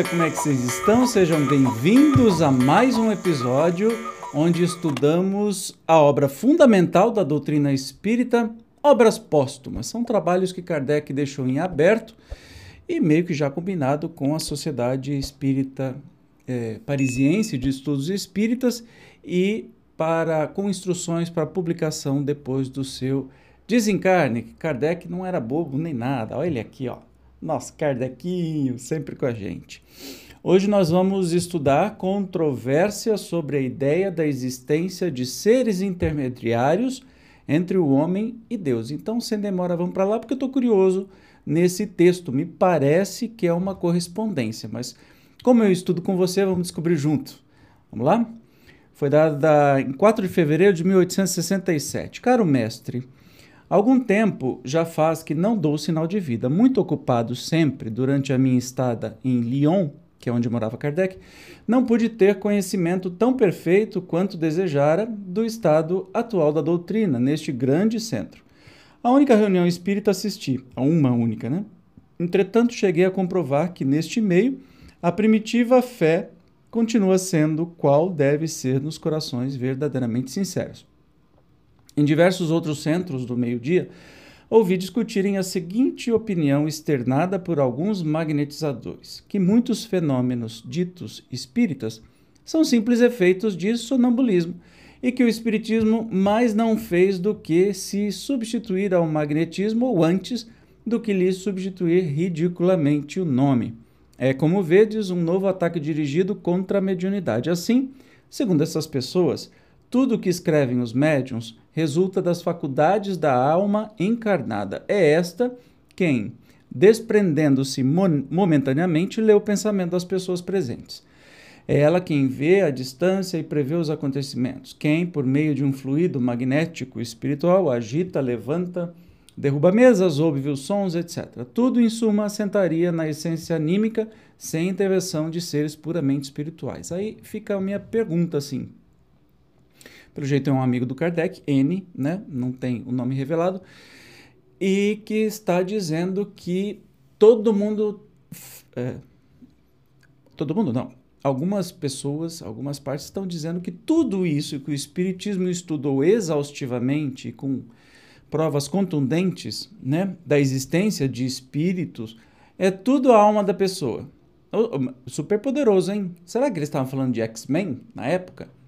Amiga, como é que vocês estão? Sejam bem-vindos a mais um episódio onde estudamos a obra fundamental da doutrina espírita, Obras Póstumas. São trabalhos que Kardec deixou em aberto e meio que já combinado com a Sociedade Espírita é, Parisiense de Estudos Espíritas e para, com instruções para publicação depois do seu desencarne. Kardec não era bobo nem nada, olha ele aqui, ó nosso Kardecinho, sempre com a gente. Hoje nós vamos estudar controvérsia sobre a ideia da existência de seres intermediários entre o homem e Deus. Então, sem demora, vamos para lá, porque eu estou curioso nesse texto. Me parece que é uma correspondência, mas como eu estudo com você, vamos descobrir junto. Vamos lá? Foi dada em 4 de fevereiro de 1867. Caro mestre, Algum tempo já faz que não dou sinal de vida. Muito ocupado sempre durante a minha estada em Lyon, que é onde morava Kardec, não pude ter conhecimento tão perfeito quanto desejara do estado atual da doutrina neste grande centro. A única reunião espírita assisti, a uma única, né? Entretanto, cheguei a comprovar que neste meio a primitiva fé continua sendo qual deve ser nos corações verdadeiramente sinceros. Em diversos outros centros do meio-dia, ouvi discutirem a seguinte opinião externada por alguns magnetizadores: que muitos fenômenos ditos espíritas são simples efeitos de sonambulismo e que o espiritismo mais não fez do que se substituir ao magnetismo ou antes do que lhe substituir ridiculamente o nome. É, como vedes, um novo ataque dirigido contra a mediunidade. Assim, segundo essas pessoas, tudo o que escrevem os médiums resulta das faculdades da alma encarnada. É esta quem, desprendendo-se momentaneamente, lê o pensamento das pessoas presentes. É ela quem vê a distância e prevê os acontecimentos. Quem, por meio de um fluido magnético espiritual, agita, levanta, derruba mesas, ouve os sons, etc. Tudo, em suma, assentaria na essência anímica sem intervenção de seres puramente espirituais. Aí fica a minha pergunta assim: pelo jeito é um amigo do Kardec, N, né? não tem o nome revelado, e que está dizendo que todo mundo. É, todo mundo não. Algumas pessoas, algumas partes estão dizendo que tudo isso que o Espiritismo estudou exaustivamente, com provas contundentes né, da existência de espíritos, é tudo a alma da pessoa. Super poderoso, hein? Será que eles estavam falando de X-Men na época?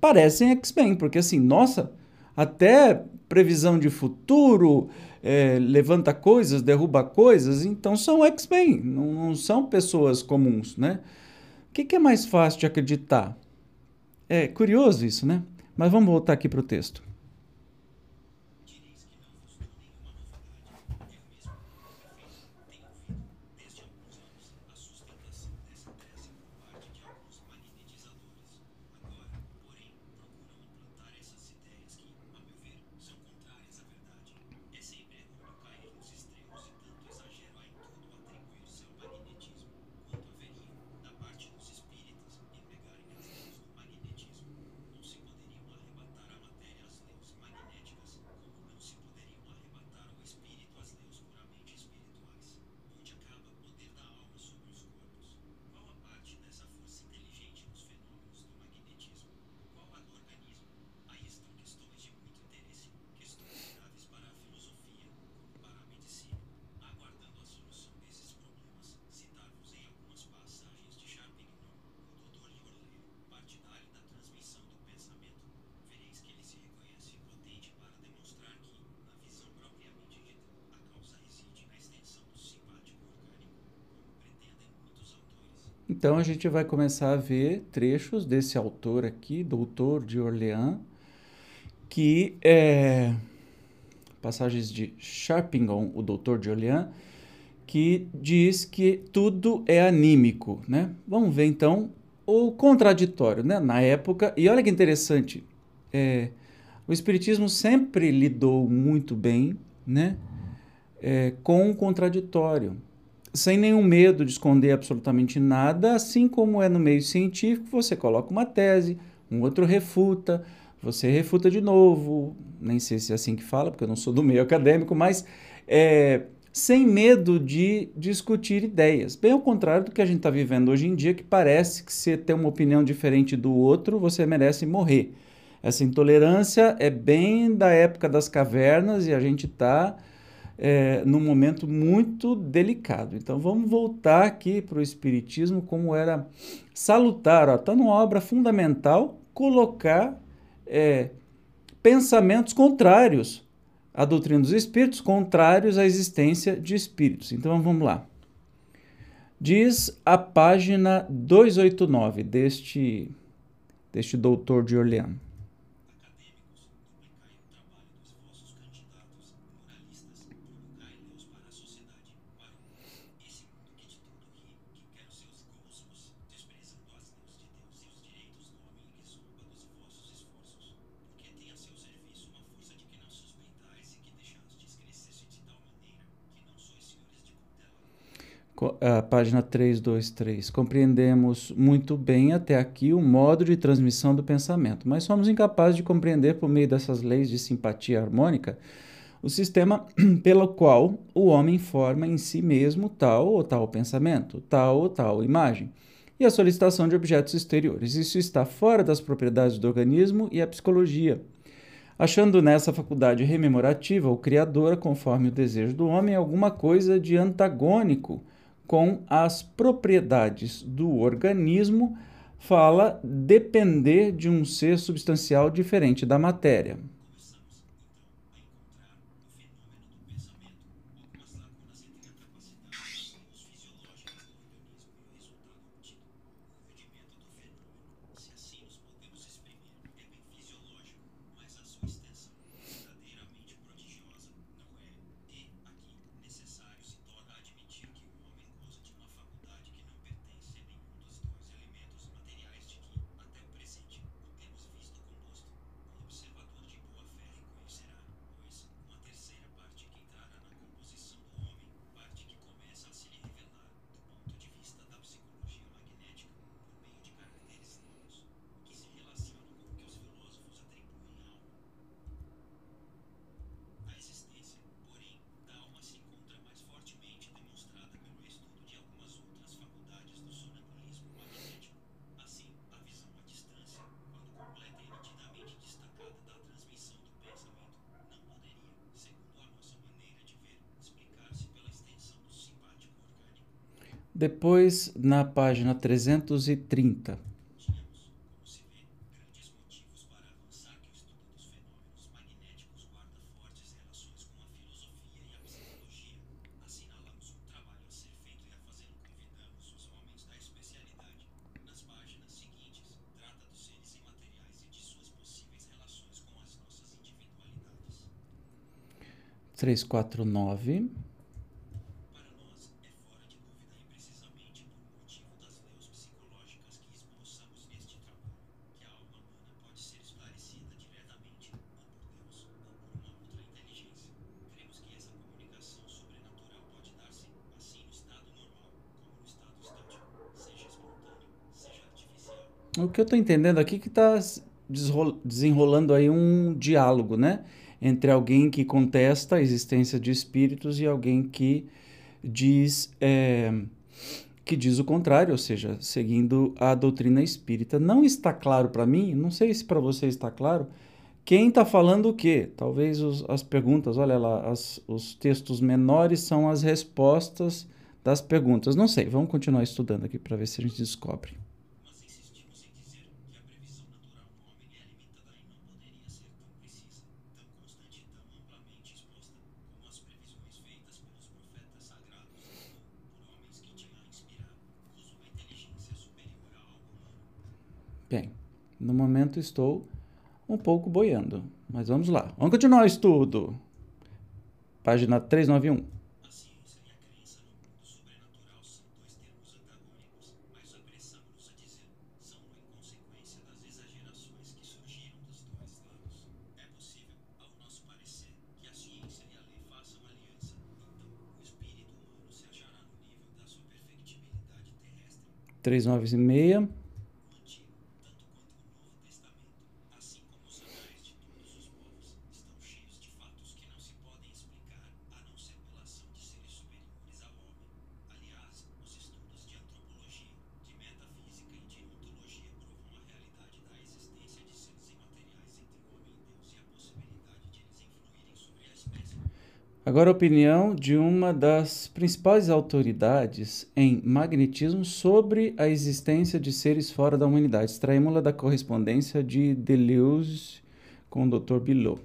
Parecem X-Men, porque assim, nossa, até previsão de futuro, é, levanta coisas, derruba coisas, então são X-Men, não, não, são pessoas comuns, né? O que, que é mais fácil de acreditar? É curioso isso, né? Mas vamos voltar aqui para o texto. Então a gente vai começar a ver trechos desse autor aqui, doutor de Orleans, que é passagens de Sharpingham, o doutor de Orleans, que diz que tudo é anímico, né? Vamos ver então o contraditório, né? Na época, e olha que interessante, é, o Espiritismo sempre lidou muito bem, né? É, com o contraditório, sem nenhum medo de esconder absolutamente nada, assim como é no meio científico, você coloca uma tese, um outro refuta, você refuta de novo, nem sei se é assim que fala, porque eu não sou do meio acadêmico, mas é, sem medo de discutir ideias. Bem ao contrário do que a gente está vivendo hoje em dia, que parece que se ter uma opinião diferente do outro, você merece morrer. Essa intolerância é bem da época das cavernas e a gente está é, num momento muito delicado. Então vamos voltar aqui para o Espiritismo, como era salutar. Está numa obra fundamental colocar é, pensamentos contrários à doutrina dos espíritos, contrários à existência de espíritos. Então vamos lá. Diz a página 289 deste, deste doutor de Orleans. A página 323. Compreendemos muito bem até aqui o modo de transmissão do pensamento, mas somos incapazes de compreender, por meio dessas leis de simpatia harmônica, o sistema pelo qual o homem forma em si mesmo tal ou tal pensamento, tal ou tal imagem, e a solicitação de objetos exteriores. Isso está fora das propriedades do organismo e a psicologia. Achando nessa faculdade rememorativa ou criadora, conforme o desejo do homem, alguma coisa de antagônico com as propriedades do organismo, fala depender de um ser substancial diferente da matéria. Depois, na página 330. Três, quatro, nove. O que eu estou entendendo aqui é que está desenrolando aí um diálogo, né? Entre alguém que contesta a existência de espíritos e alguém que diz é, que diz o contrário, ou seja, seguindo a doutrina espírita. Não está claro para mim, não sei se para você está claro, quem está falando o quê? Talvez os, as perguntas, olha lá, as, os textos menores são as respostas das perguntas. Não sei, vamos continuar estudando aqui para ver se a gente descobre. No momento estou um pouco boiando, mas vamos lá. Vamos continuar o estudo. Página 391. três nove e meia. Agora, a opinião de uma das principais autoridades em magnetismo sobre a existência de seres fora da humanidade. Extraímos-la da correspondência de Deleuze com o Dr. Bilot.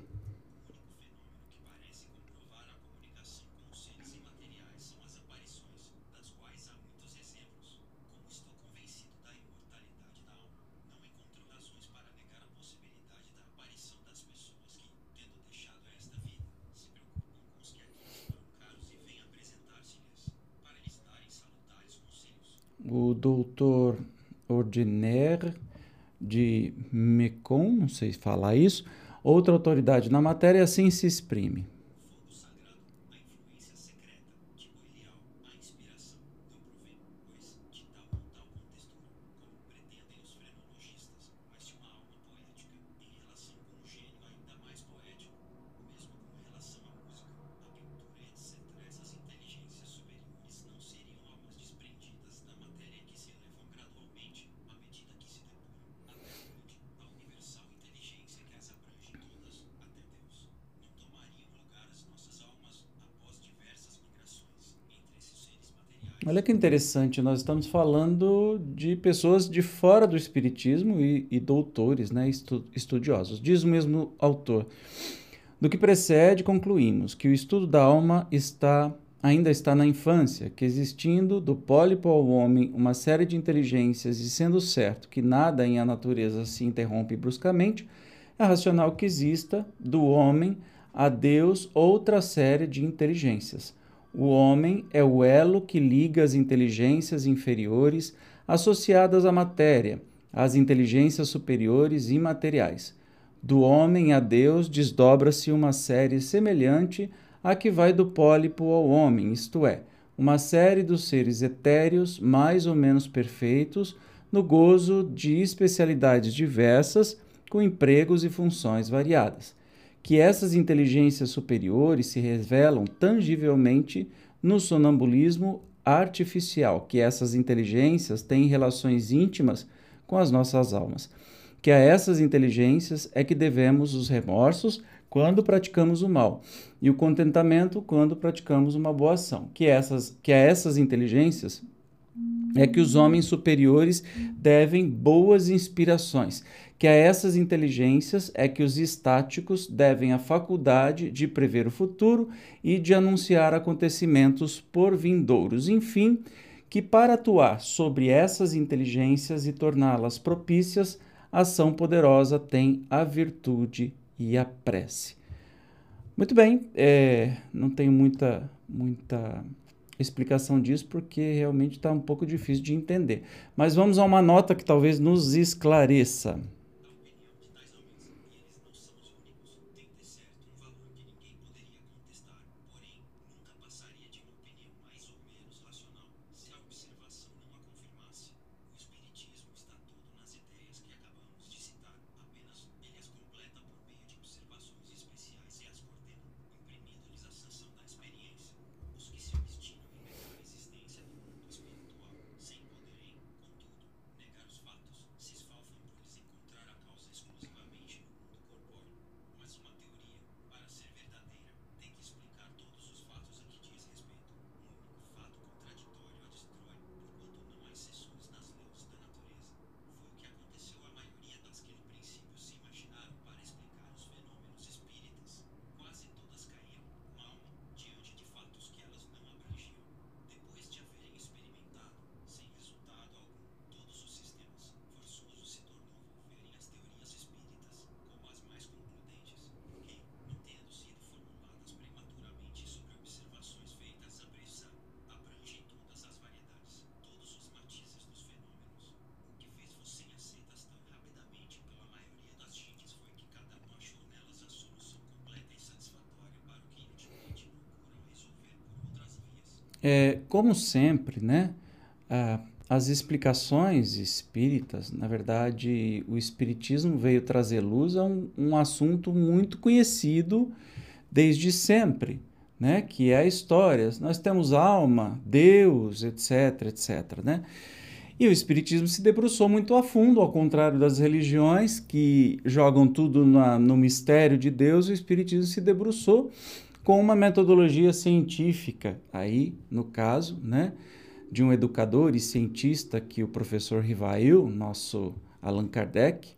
O doutor Ordinaire de Mecon, não sei falar isso, outra autoridade na matéria, assim se exprime. Olha que interessante, nós estamos falando de pessoas de fora do Espiritismo e, e doutores, né, estu, estudiosos. Diz o mesmo autor. Do que precede, concluímos que o estudo da alma está ainda está na infância, que existindo do pólipo ao homem uma série de inteligências e sendo certo que nada em a natureza se interrompe bruscamente, é racional que exista do homem a Deus outra série de inteligências o homem é o elo que liga as inteligências inferiores associadas à matéria, às inteligências superiores imateriais. Do homem a Deus desdobra-se uma série semelhante à que vai do pólipo ao homem, isto é, uma série dos seres etéreos mais ou menos perfeitos, no gozo de especialidades diversas, com empregos e funções variadas que essas inteligências superiores se revelam tangivelmente no sonambulismo artificial, que essas inteligências têm relações íntimas com as nossas almas, que a essas inteligências é que devemos os remorsos quando praticamos o mal e o contentamento quando praticamos uma boa ação, que essas que a essas inteligências é que os homens superiores devem boas inspirações, que a essas inteligências é que os estáticos devem a faculdade de prever o futuro e de anunciar acontecimentos por vindouros. Enfim, que para atuar sobre essas inteligências e torná-las propícias, ação poderosa tem a virtude e a prece. Muito bem, é, não tenho muita, muita explicação disso porque realmente está um pouco difícil de entender. Mas vamos a uma nota que talvez nos esclareça. É, como sempre, né, as explicações espíritas, na verdade, o espiritismo veio trazer luz a um, um assunto muito conhecido desde sempre, né, que é a história. Nós temos alma, Deus, etc, etc, né? E o Espiritismo se debruçou muito a fundo, ao contrário das religiões que jogam tudo na, no mistério de Deus, o Espiritismo se debruçou com uma metodologia científica, aí, no caso, né, de um educador e cientista que o professor Rivail, nosso Allan Kardec,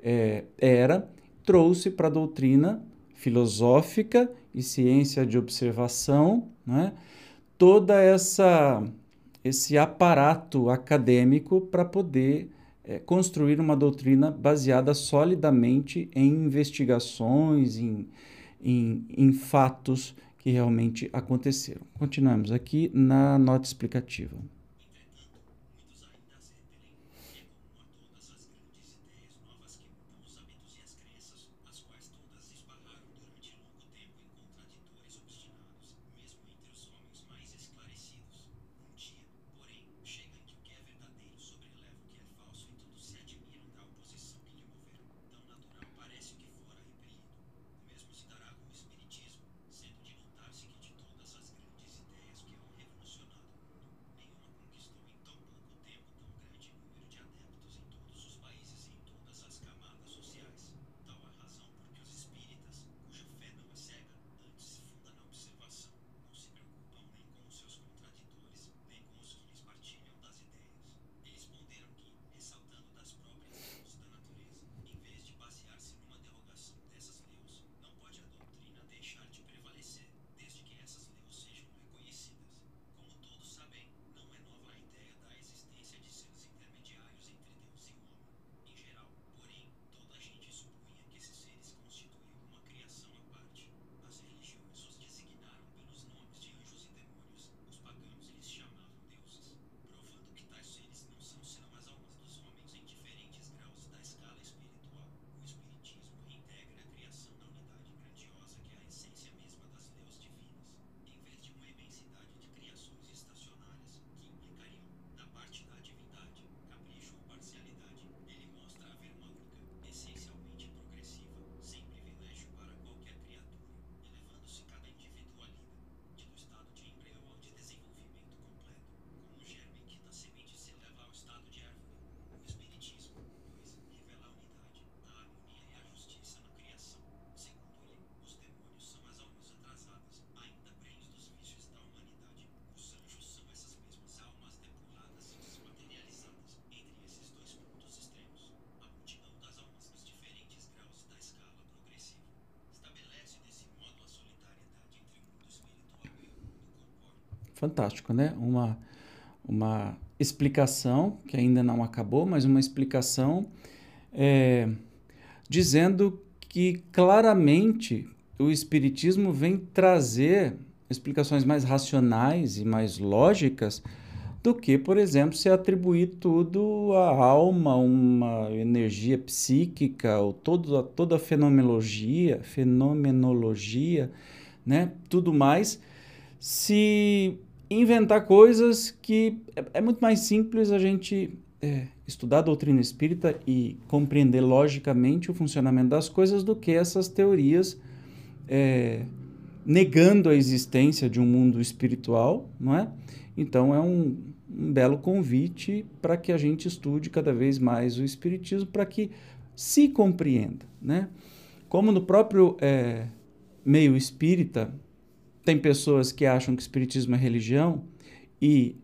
é, era, trouxe para a doutrina filosófica e ciência de observação, né, toda essa esse aparato acadêmico para poder é, construir uma doutrina baseada solidamente em investigações, em, em, em fatos que realmente aconteceram. Continuamos aqui na nota explicativa. Fantástico, né? Uma, uma explicação, que ainda não acabou, mas uma explicação é, dizendo que claramente o Espiritismo vem trazer explicações mais racionais e mais lógicas do que, por exemplo, se atribuir tudo à alma, uma energia psíquica, ou todo, toda a fenomenologia, fenomenologia, né? tudo mais, se inventar coisas que é, é muito mais simples a gente é, estudar a doutrina espírita e compreender logicamente o funcionamento das coisas do que essas teorias é, negando a existência de um mundo espiritual, não é? Então é um, um belo convite para que a gente estude cada vez mais o espiritismo para que se compreenda, né? Como no próprio é, meio espírita tem pessoas que acham que espiritismo é religião e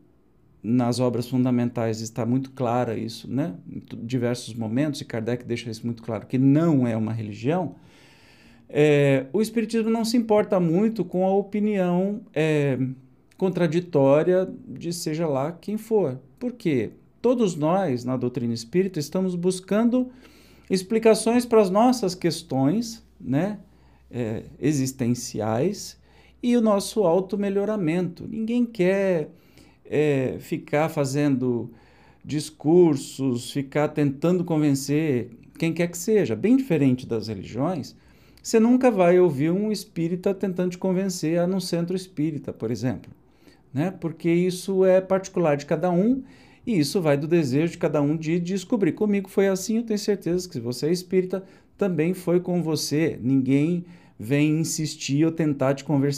nas obras fundamentais está muito clara isso, né? Em diversos momentos, e Kardec deixa isso muito claro, que não é uma religião. É, o Espiritismo não se importa muito com a opinião é, contraditória de seja lá quem for. Por quê? Todos nós, na doutrina espírita, estamos buscando explicações para as nossas questões né, é, existenciais e o nosso auto-melhoramento. Ninguém quer é, ficar fazendo discursos, ficar tentando convencer quem quer que seja. Bem diferente das religiões, você nunca vai ouvir um espírita tentando te convencer a num centro espírita, por exemplo. né? Porque isso é particular de cada um e isso vai do desejo de cada um de descobrir. Comigo foi assim, eu tenho certeza que se você é espírita, também foi com você. Ninguém vem insistir ou tentar te conver,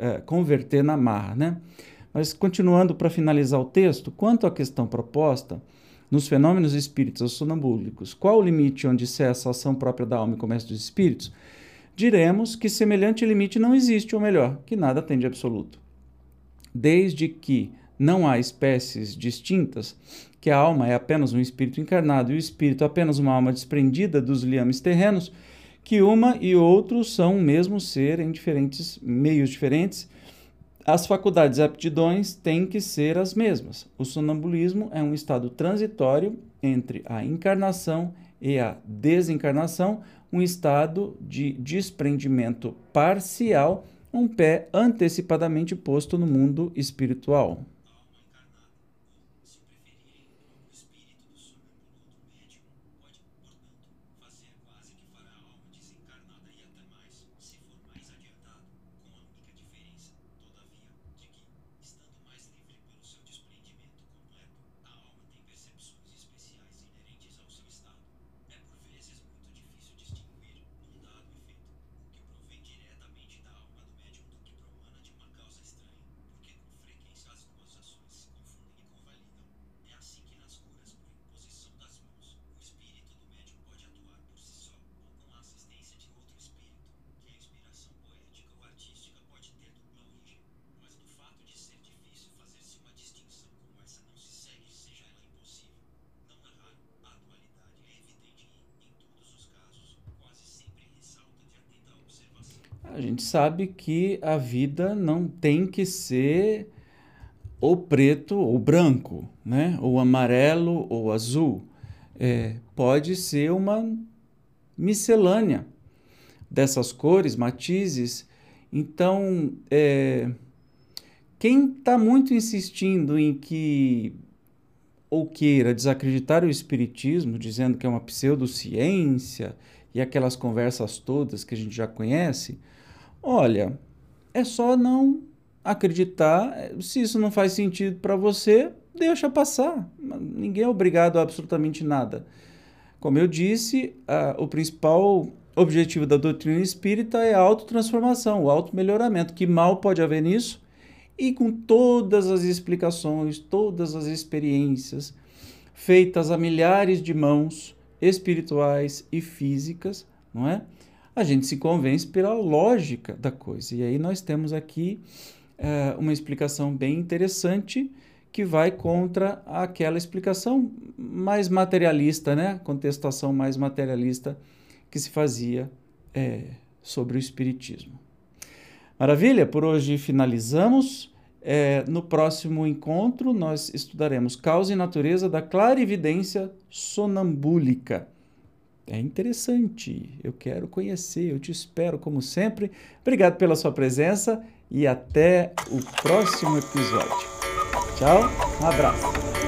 é, converter na marra, né? Mas continuando para finalizar o texto, quanto à questão proposta, nos fenômenos espíritos sonambúlicos, qual o limite onde cessa a ação própria da alma e começa dos espíritos? Diremos que semelhante limite não existe, ou melhor, que nada tem de absoluto. Desde que não há espécies distintas, que a alma é apenas um espírito encarnado e o espírito apenas uma alma desprendida dos liames terrenos, que uma e outro são o mesmo ser em diferentes meios diferentes, as faculdades e aptidões têm que ser as mesmas. O sonambulismo é um estado transitório entre a encarnação e a desencarnação, um estado de desprendimento parcial, um pé antecipadamente posto no mundo espiritual. A gente sabe que a vida não tem que ser ou preto ou branco, né? ou amarelo ou azul. É, pode ser uma miscelânea dessas cores, matizes. Então, é, quem está muito insistindo em que ou queira desacreditar o Espiritismo, dizendo que é uma pseudociência e aquelas conversas todas que a gente já conhece, Olha, é só não acreditar. Se isso não faz sentido para você, deixa passar. Ninguém é obrigado a absolutamente nada. Como eu disse, o principal objetivo da doutrina espírita é a autotransformação, o auto-melhoramento. Que mal pode haver nisso? E com todas as explicações, todas as experiências feitas a milhares de mãos espirituais e físicas, não é? A gente se convence pela lógica da coisa. E aí nós temos aqui é, uma explicação bem interessante que vai contra aquela explicação mais materialista, né? contestação mais materialista que se fazia é, sobre o Espiritismo. Maravilha? Por hoje finalizamos. É, no próximo encontro, nós estudaremos causa e natureza da clarividência sonambúlica. É interessante, eu quero conhecer, eu te espero como sempre. Obrigado pela sua presença e até o próximo episódio. Tchau, um abraço.